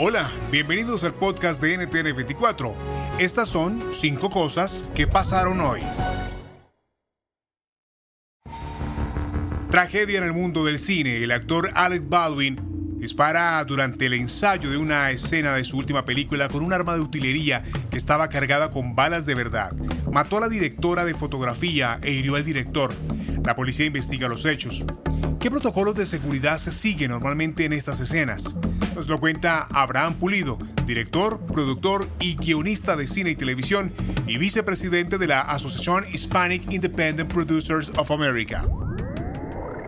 Hola, bienvenidos al podcast de NTN 24. Estas son cinco cosas que pasaron hoy. Tragedia en el mundo del cine. El actor Alec Baldwin dispara durante el ensayo de una escena de su última película con un arma de utilería que estaba cargada con balas de verdad. Mató a la directora de fotografía e hirió al director. La policía investiga los hechos. ¿Qué protocolos de seguridad se siguen normalmente en estas escenas? Nos lo cuenta Abraham Pulido, director, productor y guionista de cine y televisión y vicepresidente de la Asociación Hispanic Independent Producers of America.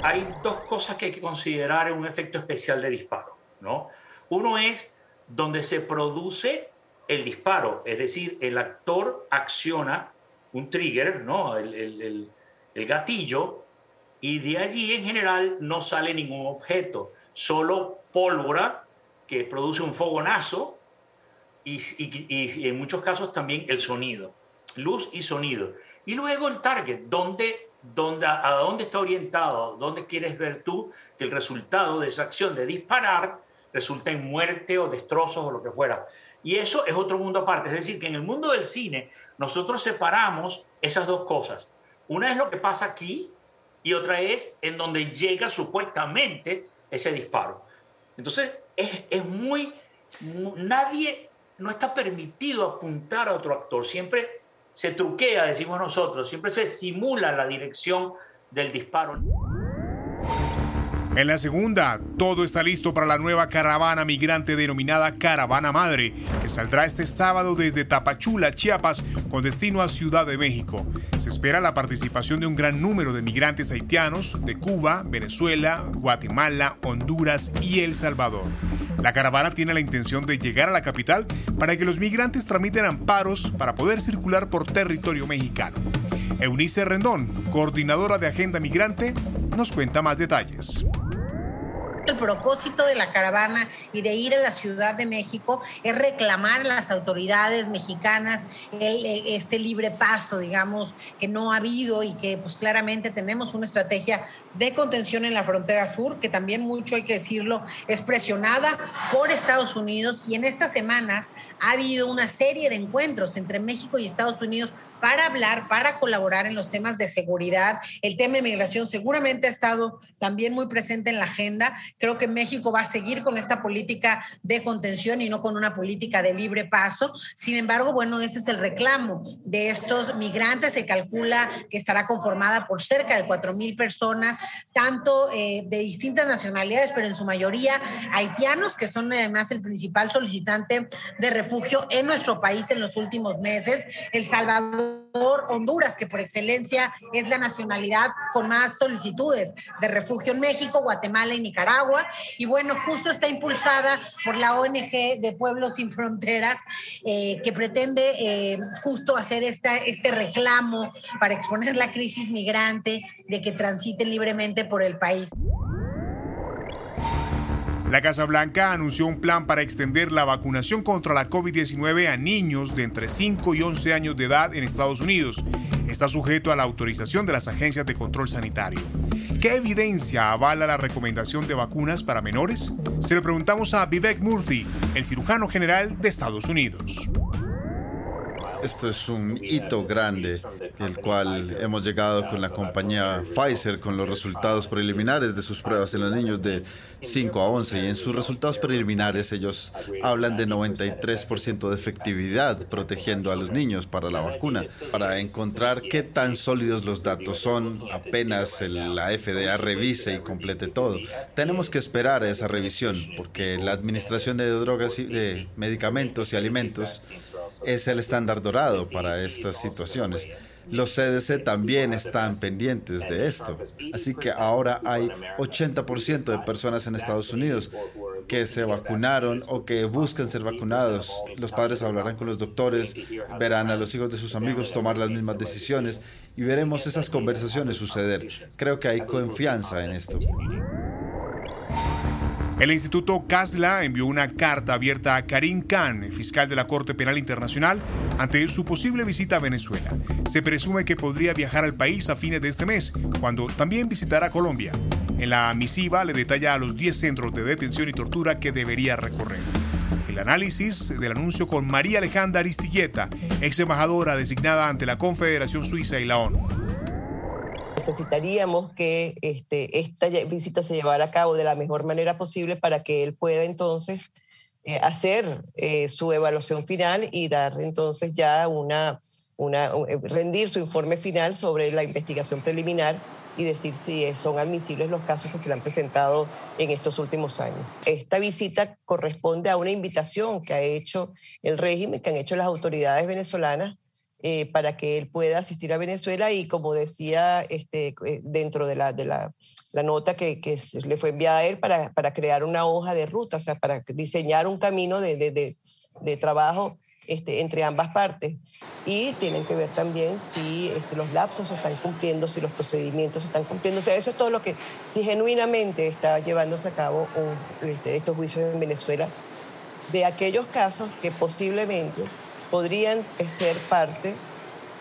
Hay dos cosas que hay que considerar en un efecto especial de disparo, ¿no? Uno es donde se produce el disparo, es decir, el actor acciona un trigger, ¿no? el, gatillo, y de allí en general no sale ningún objeto, solo pólvora que produce un fogonazo y, y, en muchos casos también el sonido, luz y sonido. Y luego el target, ¿dónde, dónde, a dónde está orientado, dónde quieres ver tú que el resultado de esa acción de disparar resulta en muerte o destrozos o lo que fuera. Y eso es otro mundo aparte. Es decir, que en el mundo del cine nosotros separamos esas dos cosas. Una es lo que pasa aquí y otra es en donde llega supuestamente ese disparo. Entonces, es, es muy, nadie, no está permitido apuntar a otro actor, siempre se truquea, decimos nosotros, siempre se simula la dirección del disparo. En la segunda, todo está listo para la nueva caravana migrante denominada Caravana Madre, que saldrá este sábado desde Tapachula, Chiapas, con destino a Ciudad de México. Se espera la participación de un gran número de migrantes haitianos de Cuba, Venezuela, Guatemala, Honduras y El Salvador. La caravana tiene la intención de llegar a la capital para que los migrantes tramiten amparos para poder circular por territorio mexicano. Eunice Rendón, coordinadora de Agenda Migrante, nos cuenta más detalles. El propósito de la caravana y de ir a la Ciudad de México es reclamar a las autoridades mexicanas este libre paso, digamos, que no ha habido y que pues claramente tenemos una estrategia de contención en la frontera sur, que también mucho hay que decirlo, es presionada por Estados Unidos y en estas semanas ha habido una serie de encuentros entre México y Estados Unidos para hablar, para colaborar en los temas de seguridad. El tema de migración seguramente ha estado también muy presente en la agenda. Creo que México va a seguir con esta política de contención y no con una política de libre paso. Sin embargo, bueno, ese es el reclamo de estos migrantes. Se calcula que estará conformada por cerca de 4 mil personas, tanto eh, de distintas nacionalidades, pero en su mayoría haitianos, que son además el principal solicitante de refugio en nuestro país en los últimos meses. El Salvador Honduras, que por excelencia es la nacionalidad con más solicitudes de refugio en México, Guatemala y Nicaragua. Y bueno, justo está impulsada por la ONG de Pueblos Sin Fronteras, eh, que pretende eh, justo hacer este reclamo para exponer la crisis migrante de que transiten libremente por el país. La Casa Blanca anunció un plan para extender la vacunación contra la COVID-19 a niños de entre 5 y 11 años de edad en Estados Unidos. Está sujeto a la autorización de las agencias de control sanitario. ¿Qué evidencia avala la recomendación de vacunas para menores? Se lo preguntamos a Vivek Murthy, el cirujano general de Estados Unidos. Esto es un hito grande, el cual hemos llegado con la compañía Pfizer con los resultados preliminares de sus pruebas en los niños de 5 a 11 y en sus resultados preliminares ellos hablan de 93% de efectividad protegiendo a los niños para la vacuna. Para encontrar qué tan sólidos los datos son, apenas la FDA revise y complete todo. Tenemos que esperar a esa revisión porque la administración de drogas y de medicamentos y alimentos es el estándar dorado para estas situaciones. Los CDC también están pendientes de esto. Así que ahora hay 80% de personas en Estados Unidos que se vacunaron o que buscan ser vacunados. Los padres hablarán con los doctores, verán a los hijos de sus amigos tomar las mismas decisiones y veremos esas conversaciones suceder. Creo que hay confianza en esto. El Instituto Casla envió una carta abierta a Karim Khan, fiscal de la Corte Penal Internacional, ante su posible visita a Venezuela. Se presume que podría viajar al país a fines de este mes, cuando también visitará Colombia. En la misiva le detalla a los 10 centros de detención y tortura que debería recorrer. El análisis del anuncio con María Alejandra Aristilleta, ex embajadora designada ante la Confederación Suiza y la ONU necesitaríamos que este, esta visita se llevara a cabo de la mejor manera posible para que él pueda entonces eh, hacer eh, su evaluación final y dar entonces ya una, una, eh, rendir su informe final sobre la investigación preliminar y decir si son admisibles los casos que se le han presentado en estos últimos años. Esta visita corresponde a una invitación que ha hecho el régimen, que han hecho las autoridades venezolanas eh, para que él pueda asistir a Venezuela y como decía este, eh, dentro de la, de la, nota que, que, le fue enviada a él para, para, crear una hoja de ruta, o sea, para diseñar un camino de, de, de, trabajo este, entre ambas partes. Y tienen que ver también si este, los lapsos se están cumpliendo, si los procedimientos se están cumpliendo. O sea, eso es todo lo que, si genuinamente está llevándose a cabo este, estos juicios en Venezuela, de aquellos casos que posiblemente podrían ser parte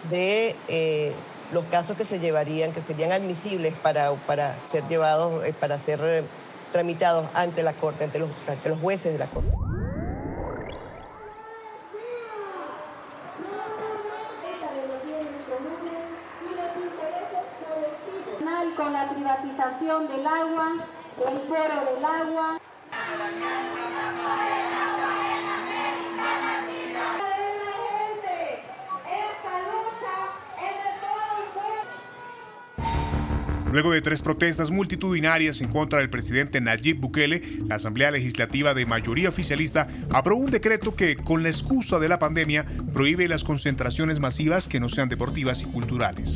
de eh, los casos que se llevarían, que serían admisibles para, para ser llevados, eh, para ser eh, tramitados ante la Corte, ante los, ante los jueces de la Corte. con la privatización del agua, el coro del agua. Luego de tres protestas multitudinarias en contra del presidente Nayib Bukele, la Asamblea Legislativa de mayoría oficialista aprobó un decreto que, con la excusa de la pandemia, prohíbe las concentraciones masivas que no sean deportivas y culturales.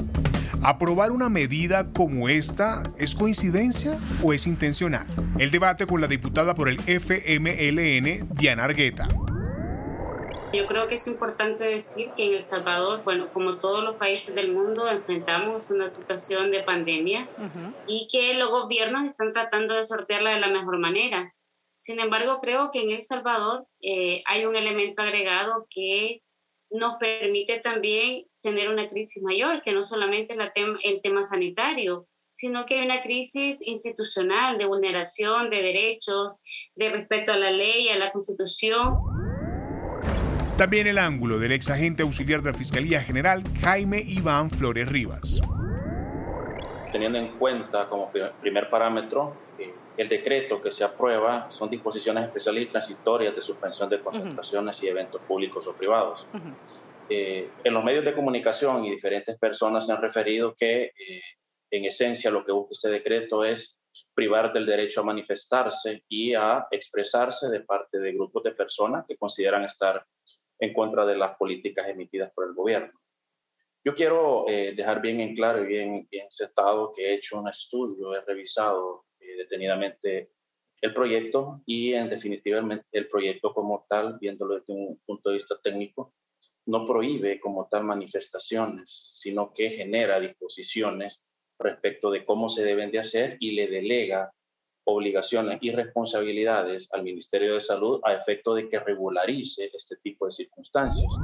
¿Aprobar una medida como esta es coincidencia o es intencional? El debate con la diputada por el FMLN, Diana Argueta. Yo creo que es importante decir que en El Salvador, bueno, como todos los países del mundo, enfrentamos una situación de pandemia y que los gobiernos están tratando de sortearla de la mejor manera. Sin embargo, creo que en El Salvador eh, hay un elemento agregado que nos permite también tener una crisis mayor, que no solamente la el tema sanitario, sino que hay una crisis institucional de vulneración de derechos, de respeto a la ley, a la constitución. También el ángulo del ex agente auxiliar de la Fiscalía General, Jaime Iván Flores Rivas. Teniendo en cuenta como primer parámetro eh, el decreto que se aprueba son disposiciones especiales y transitorias de suspensión de concentraciones y eventos públicos o privados. Eh, en los medios de comunicación y diferentes personas se han referido que eh, en esencia lo que busca este decreto es privar del derecho a manifestarse y a expresarse de parte de grupos de personas que consideran estar en contra de las políticas emitidas por el gobierno. Yo quiero eh, dejar bien en claro y bien, bien sentado que he hecho un estudio, he revisado eh, detenidamente el proyecto y en definitiva el proyecto como tal, viéndolo desde un punto de vista técnico, no prohíbe como tal manifestaciones, sino que genera disposiciones respecto de cómo se deben de hacer y le delega obligaciones y responsabilidades al Ministerio de Salud a efecto de que regularice este tipo de circunstancias.